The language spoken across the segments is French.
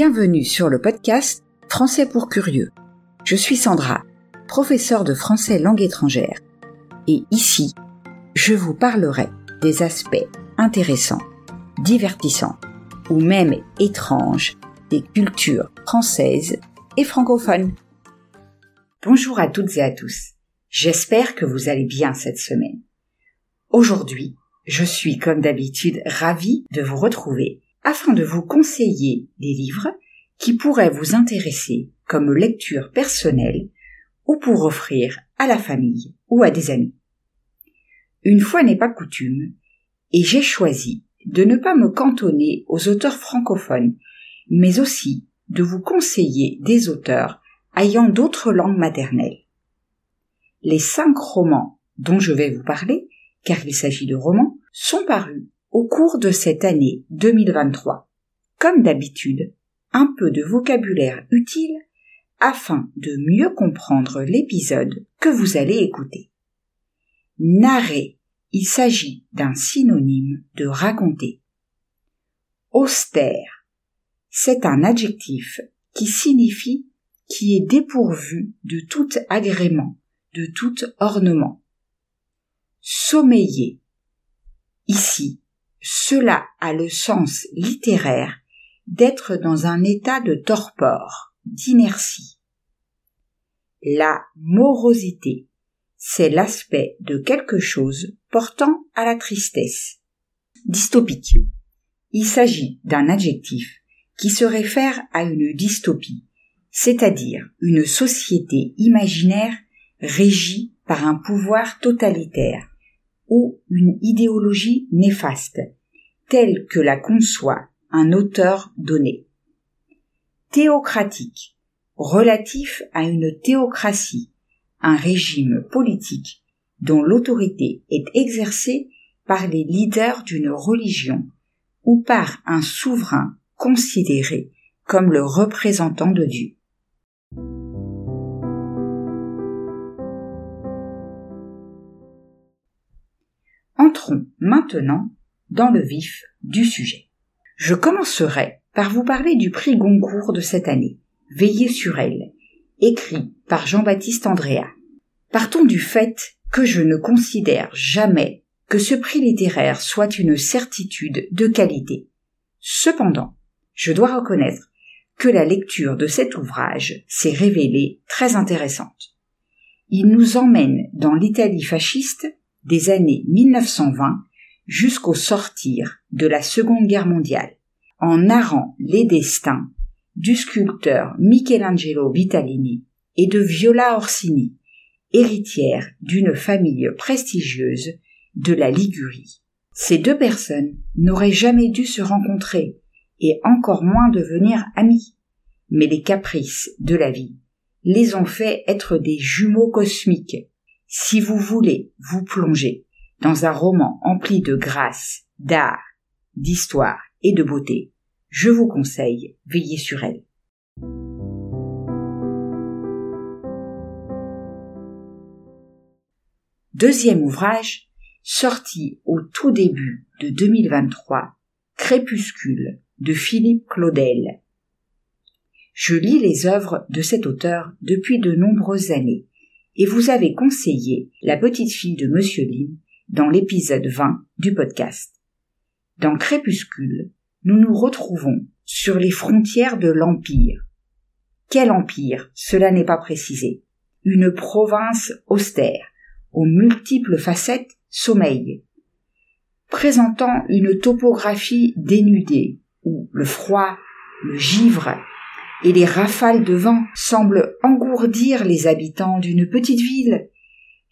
Bienvenue sur le podcast Français pour curieux. Je suis Sandra, professeure de français langue étrangère. Et ici, je vous parlerai des aspects intéressants, divertissants ou même étranges des cultures françaises et francophones. Bonjour à toutes et à tous. J'espère que vous allez bien cette semaine. Aujourd'hui, je suis comme d'habitude ravie de vous retrouver afin de vous conseiller des livres qui pourraient vous intéresser comme lecture personnelle ou pour offrir à la famille ou à des amis. Une fois n'est pas coutume, et j'ai choisi de ne pas me cantonner aux auteurs francophones, mais aussi de vous conseiller des auteurs ayant d'autres langues maternelles. Les cinq romans dont je vais vous parler, car il s'agit de romans, sont parus au cours de cette année 2023. Comme d'habitude, un peu de vocabulaire utile afin de mieux comprendre l'épisode que vous allez écouter. Narrer, il s'agit d'un synonyme de raconter. Austère, c'est un adjectif qui signifie qui est dépourvu de tout agrément, de tout ornement. Sommeiller. Ici, cela a le sens littéraire d'être dans un état de torpor, d'inertie. La morosité, c'est l'aspect de quelque chose portant à la tristesse. Dystopique. Il s'agit d'un adjectif qui se réfère à une dystopie, c'est-à-dire une société imaginaire régie par un pouvoir totalitaire ou une idéologie néfaste, telle que la conçoit un auteur donné. Théocratique, relatif à une théocratie, un régime politique dont l'autorité est exercée par les leaders d'une religion ou par un souverain considéré comme le représentant de Dieu. Maintenant dans le vif du sujet. Je commencerai par vous parler du prix Goncourt de cette année, Veillez sur elle, écrit par Jean-Baptiste Andrea. Partons du fait que je ne considère jamais que ce prix littéraire soit une certitude de qualité. Cependant, je dois reconnaître que la lecture de cet ouvrage s'est révélée très intéressante. Il nous emmène dans l'Italie fasciste des années 1920 jusqu'au sortir de la Seconde Guerre mondiale, en narrant les destins du sculpteur Michelangelo Vitalini et de Viola Orsini, héritière d'une famille prestigieuse de la Ligurie. Ces deux personnes n'auraient jamais dû se rencontrer et encore moins devenir amies. Mais les caprices de la vie les ont fait être des jumeaux cosmiques. Si vous voulez vous plonger dans un roman empli de grâce, d'art, d'histoire et de beauté, je vous conseille Veillez sur elle. Deuxième ouvrage, sorti au tout début de 2023, Crépuscule de Philippe Claudel. Je lis les œuvres de cet auteur depuis de nombreuses années, et vous avez conseillé La petite fille de Monsieur Lin dans l'épisode 20 du podcast. Dans Crépuscule, nous nous retrouvons sur les frontières de l'Empire. Quel empire? Cela n'est pas précisé. Une province austère, aux multiples facettes sommeil, présentant une topographie dénudée, où le froid, le givre et les rafales de vent semblent engourdir les habitants d'une petite ville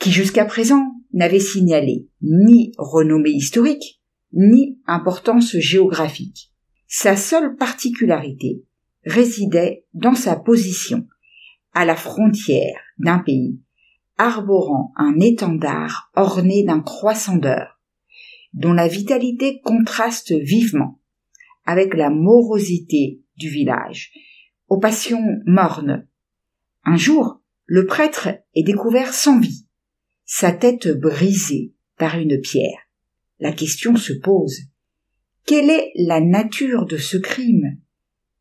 qui jusqu'à présent n'avait signalé ni renommée historique, ni importance géographique. Sa seule particularité résidait dans sa position, à la frontière d'un pays, arborant un étendard orné d'un croissant d'heure, dont la vitalité contraste vivement avec la morosité du village, aux passions mornes. Un jour, le prêtre est découvert sans vie, sa tête brisée par une pierre. La question se pose. Quelle est la nature de ce crime?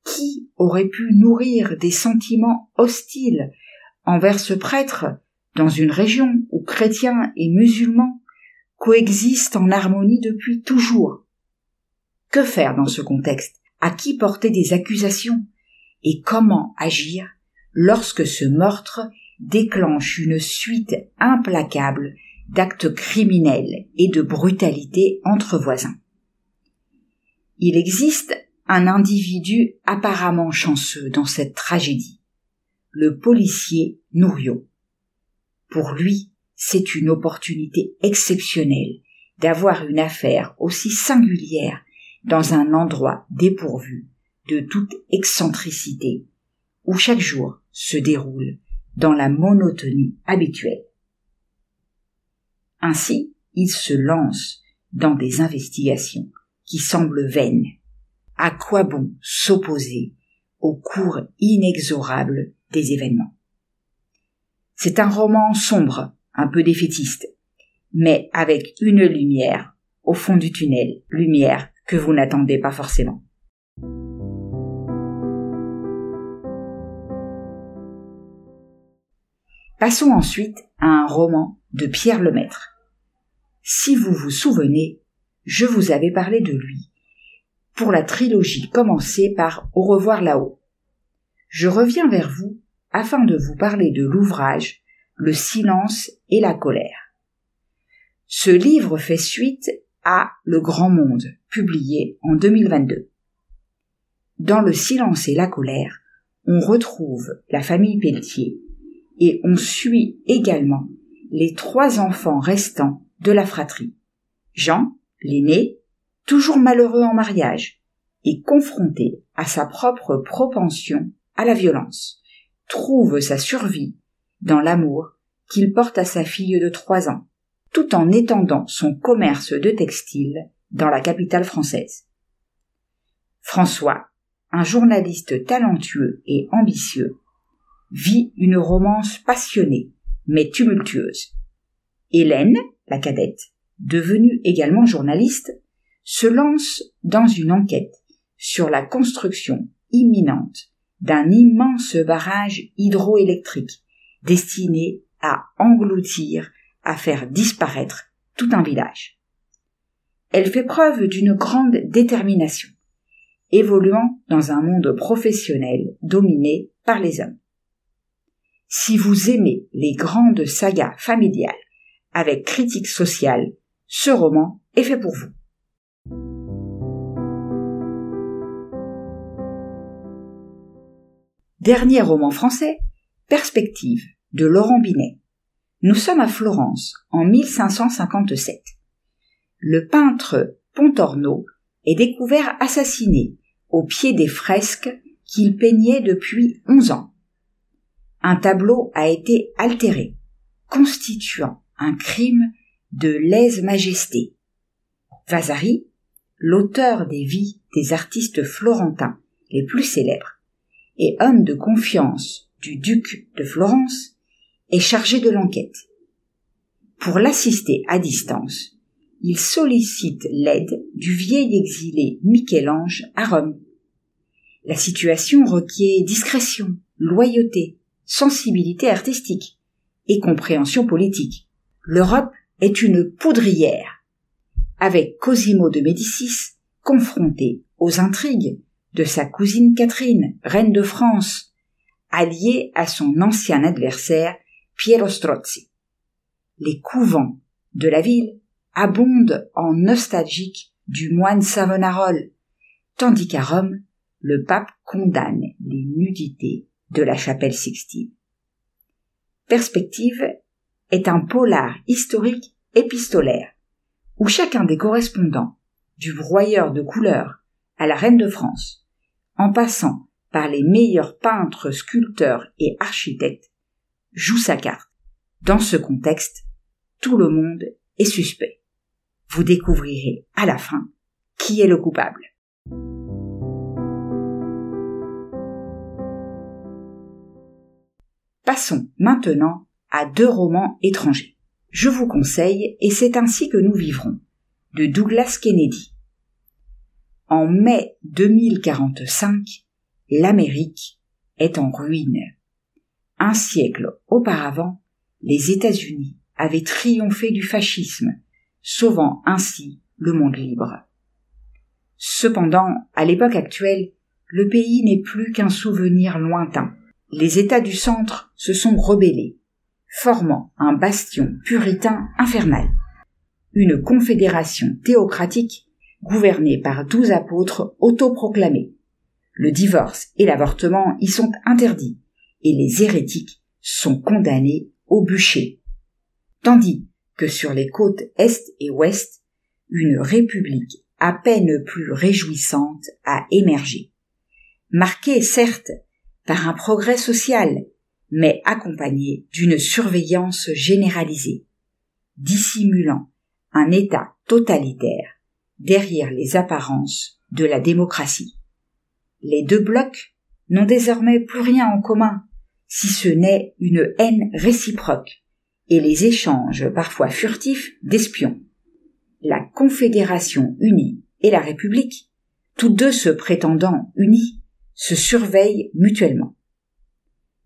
Qui aurait pu nourrir des sentiments hostiles envers ce prêtre dans une région où chrétiens et musulmans coexistent en harmonie depuis toujours? Que faire dans ce contexte? À qui porter des accusations? Et comment agir lorsque ce meurtre déclenche une suite implacable d'actes criminels et de brutalité entre voisins. Il existe un individu apparemment chanceux dans cette tragédie, le policier Nouriot. Pour lui, c'est une opportunité exceptionnelle d'avoir une affaire aussi singulière dans un endroit dépourvu de toute excentricité, où chaque jour se déroule dans la monotonie habituelle. Ainsi, il se lance dans des investigations qui semblent vaines. À quoi bon s'opposer au cours inexorable des événements? C'est un roman sombre, un peu défaitiste, mais avec une lumière au fond du tunnel, lumière que vous n'attendez pas forcément. Passons ensuite à un roman de Pierre Lemaître. Si vous vous souvenez, je vous avais parlé de lui pour la trilogie commencée par Au revoir là-haut. Je reviens vers vous afin de vous parler de l'ouvrage Le silence et la colère. Ce livre fait suite à Le Grand Monde, publié en 2022. Dans Le silence et la colère, on retrouve la famille Pelletier, et on suit également les trois enfants restants de la fratrie. Jean, l'aîné, toujours malheureux en mariage, et confronté à sa propre propension à la violence, trouve sa survie dans l'amour qu'il porte à sa fille de trois ans, tout en étendant son commerce de textile dans la capitale française. François, un journaliste talentueux et ambitieux, vit une romance passionnée, mais tumultueuse. Hélène, la cadette, devenue également journaliste, se lance dans une enquête sur la construction imminente d'un immense barrage hydroélectrique destiné à engloutir, à faire disparaître tout un village. Elle fait preuve d'une grande détermination, évoluant dans un monde professionnel dominé par les hommes. Si vous aimez les grandes sagas familiales avec critique sociale, ce roman est fait pour vous. Dernier roman français, Perspective, de Laurent Binet. Nous sommes à Florence, en 1557. Le peintre Pontorno est découvert assassiné au pied des fresques qu'il peignait depuis onze ans un tableau a été altéré, constituant un crime de lèse-majesté. Vasari, l'auteur des vies des artistes florentins les plus célèbres et homme de confiance du duc de Florence, est chargé de l'enquête. Pour l'assister à distance, il sollicite l'aide du vieil exilé Michel-Ange à Rome. La situation requiert discrétion, loyauté, sensibilité artistique et compréhension politique. L'Europe est une poudrière, avec Cosimo de Médicis confronté aux intrigues de sa cousine Catherine, reine de France, alliée à son ancien adversaire Piero Strozzi. Les couvents de la ville abondent en nostalgiques du moine Savonarole, tandis qu'à Rome, le pape condamne les nudités de la chapelle Sixtine. Perspective est un polar historique épistolaire, où chacun des correspondants, du broyeur de couleurs à la reine de France, en passant par les meilleurs peintres, sculpteurs et architectes, joue sa carte. Dans ce contexte, tout le monde est suspect. Vous découvrirez à la fin qui est le coupable. Passons maintenant à deux romans étrangers. Je vous conseille Et c'est ainsi que nous vivrons de Douglas Kennedy. En mai 2045, l'Amérique est en ruine. Un siècle auparavant, les États-Unis avaient triomphé du fascisme, sauvant ainsi le monde libre. Cependant, à l'époque actuelle, le pays n'est plus qu'un souvenir lointain. Les États du centre se sont rebellés, formant un bastion puritain infernal. Une confédération théocratique gouvernée par douze apôtres autoproclamés. Le divorce et l'avortement y sont interdits, et les hérétiques sont condamnés au bûcher. Tandis que sur les côtes est et ouest, une république à peine plus réjouissante a émergé. Marquée certes par un progrès social, mais accompagnée d'une surveillance généralisée, dissimulant un État totalitaire derrière les apparences de la démocratie. Les deux blocs n'ont désormais plus rien en commun, si ce n'est une haine réciproque et les échanges parfois furtifs d'espions. La Confédération unie et la République, tous deux se prétendant unis, se surveillent mutuellement.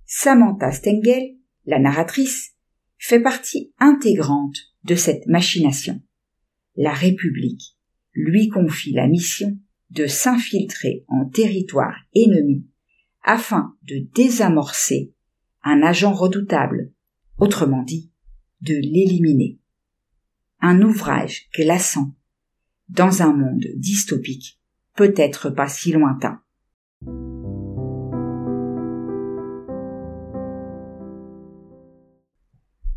Samantha Stengel, la narratrice, fait partie intégrante de cette machination. La République lui confie la mission de s'infiltrer en territoire ennemi afin de désamorcer un agent redoutable, autrement dit, de l'éliminer. Un ouvrage glaçant dans un monde dystopique, peut-être pas si lointain.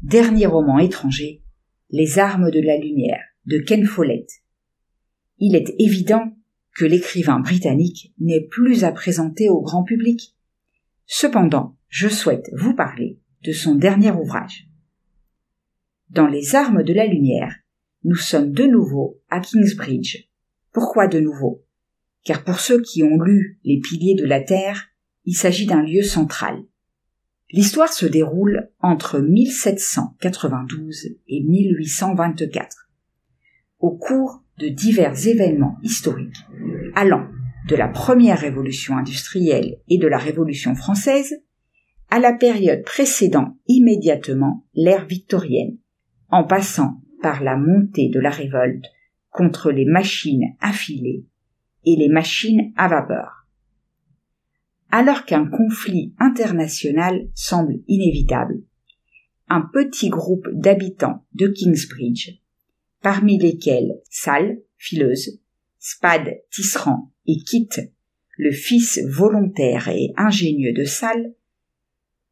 Dernier roman étranger, Les armes de la lumière, de Ken Follett. Il est évident que l'écrivain britannique n'est plus à présenter au grand public. Cependant, je souhaite vous parler de son dernier ouvrage. Dans Les armes de la lumière, nous sommes de nouveau à Kingsbridge. Pourquoi de nouveau? Car pour ceux qui ont lu Les piliers de la Terre, il s'agit d'un lieu central. L'histoire se déroule entre 1792 et 1824. Au cours de divers événements historiques allant de la première révolution industrielle et de la révolution française à la période précédant immédiatement l'ère victorienne, en passant par la montée de la révolte contre les machines affilées et les machines à vapeur alors qu'un conflit international semble inévitable. Un petit groupe d'habitants de Kingsbridge, parmi lesquels Sal, fileuse, Spade, tisserand et Kit, le fils volontaire et ingénieux de Sal,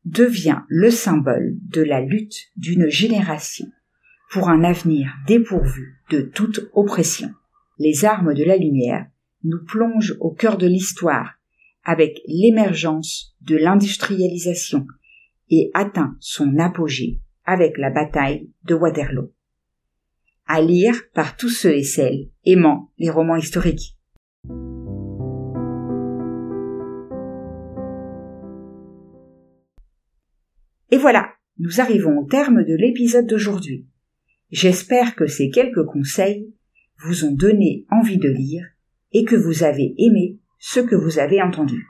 devient le symbole de la lutte d'une génération pour un avenir dépourvu de toute oppression. Les armes de la lumière nous plongent au cœur de l'histoire avec l'émergence de l'industrialisation et atteint son apogée avec la bataille de Waterloo. À lire par tous ceux et celles aimant les romans historiques. Et voilà, nous arrivons au terme de l'épisode d'aujourd'hui. J'espère que ces quelques conseils vous ont donné envie de lire et que vous avez aimé ce que vous avez entendu.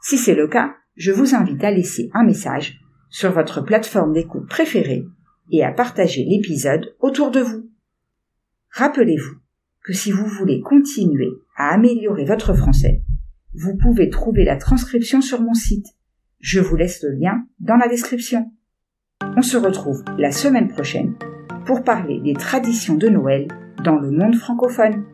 Si c'est le cas, je vous invite à laisser un message sur votre plateforme d'écoute préférée et à partager l'épisode autour de vous. Rappelez-vous que si vous voulez continuer à améliorer votre français, vous pouvez trouver la transcription sur mon site. Je vous laisse le lien dans la description. On se retrouve la semaine prochaine pour parler des traditions de Noël dans le monde francophone.